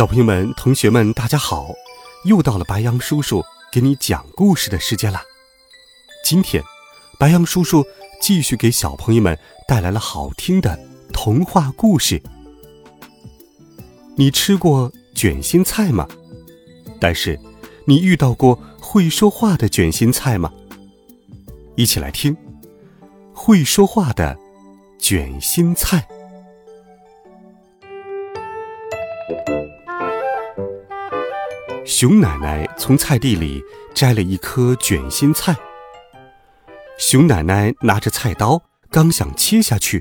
小朋友们、同学们，大家好！又到了白杨叔叔给你讲故事的时间了。今天，白杨叔叔继续给小朋友们带来了好听的童话故事。你吃过卷心菜吗？但是，你遇到过会说话的卷心菜吗？一起来听会说话的卷心菜。熊奶奶从菜地里摘了一颗卷心菜。熊奶奶拿着菜刀，刚想切下去，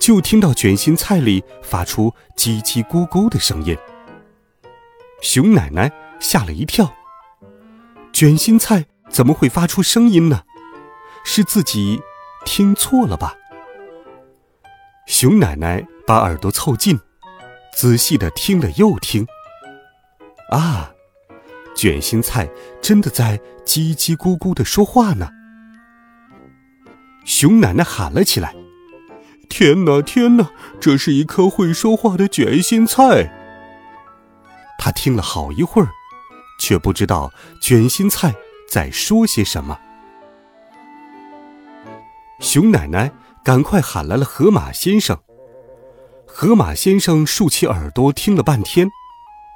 就听到卷心菜里发出叽叽咕咕的声音。熊奶奶吓了一跳，卷心菜怎么会发出声音呢？是自己听错了吧？熊奶奶把耳朵凑近，仔细的听了又听。啊，卷心菜真的在叽叽咕咕的说话呢！熊奶奶喊了起来：“天哪，天哪，这是一颗会说话的卷心菜！”他听了好一会儿，却不知道卷心菜在说些什么。熊奶奶赶快喊来了河马先生。河马先生竖起耳朵听了半天。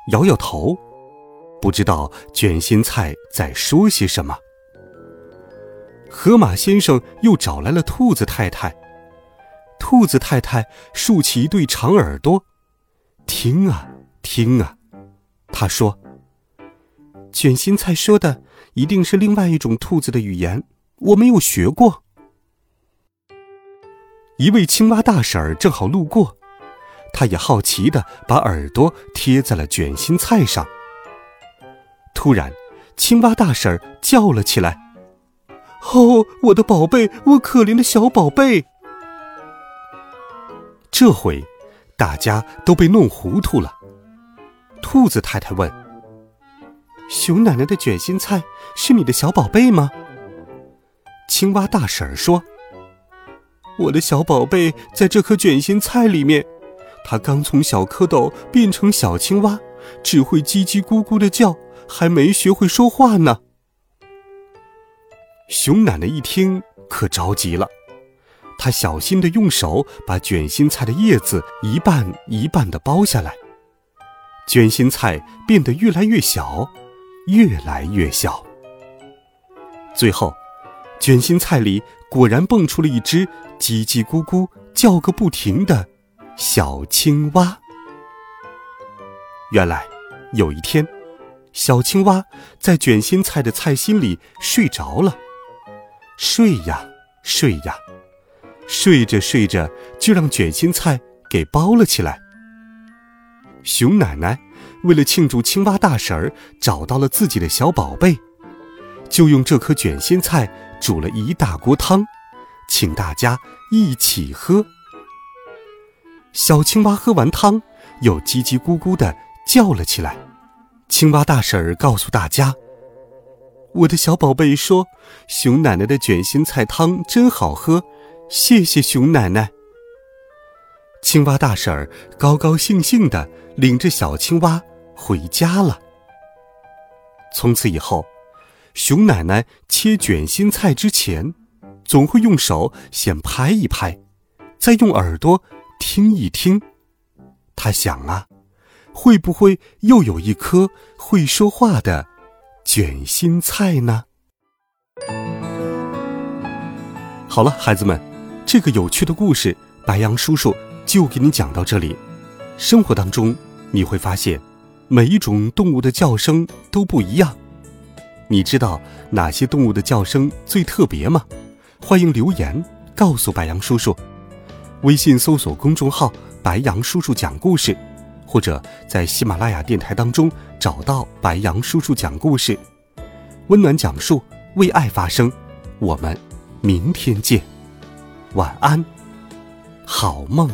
摇摇头，不知道卷心菜在说些什么。河马先生又找来了兔子太太。兔子太太竖起一对长耳朵，听啊听啊，他说：“卷心菜说的一定是另外一种兔子的语言，我没有学过。”一位青蛙大婶儿正好路过。他也好奇的把耳朵贴在了卷心菜上。突然，青蛙大婶叫了起来：“哦，我的宝贝，我可怜的小宝贝！”这回，大家都被弄糊涂了。兔子太太问：“熊奶奶的卷心菜是你的小宝贝吗？”青蛙大婶说：“我的小宝贝在这颗卷心菜里面。”它刚从小蝌蚪变成小青蛙，只会叽叽咕咕的叫，还没学会说话呢。熊奶奶一听可着急了，她小心的用手把卷心菜的叶子一半一半的剥下来，卷心菜变得越来越小，越来越小。最后，卷心菜里果然蹦出了一只叽叽咕咕叫个不停的。小青蛙。原来，有一天，小青蛙在卷心菜的菜心里睡着了。睡呀，睡呀，睡着睡着就让卷心菜给包了起来。熊奶奶为了庆祝青蛙大婶儿找到了自己的小宝贝，就用这颗卷心菜煮了一大锅汤，请大家一起喝。小青蛙喝完汤，又叽叽咕咕的叫了起来。青蛙大婶儿告诉大家：“我的小宝贝说，熊奶奶的卷心菜汤真好喝，谢谢熊奶奶。”青蛙大婶儿高高兴兴的领着小青蛙回家了。从此以后，熊奶奶切卷心菜之前，总会用手先拍一拍，再用耳朵。听一听，他想啊，会不会又有一颗会说话的卷心菜呢？好了，孩子们，这个有趣的故事，白羊叔叔就给你讲到这里。生活当中，你会发现，每一种动物的叫声都不一样。你知道哪些动物的叫声最特别吗？欢迎留言告诉白羊叔叔。微信搜索公众号“白杨叔叔讲故事”，或者在喜马拉雅电台当中找到白杨叔叔讲故事，温暖讲述，为爱发声。我们明天见，晚安，好梦。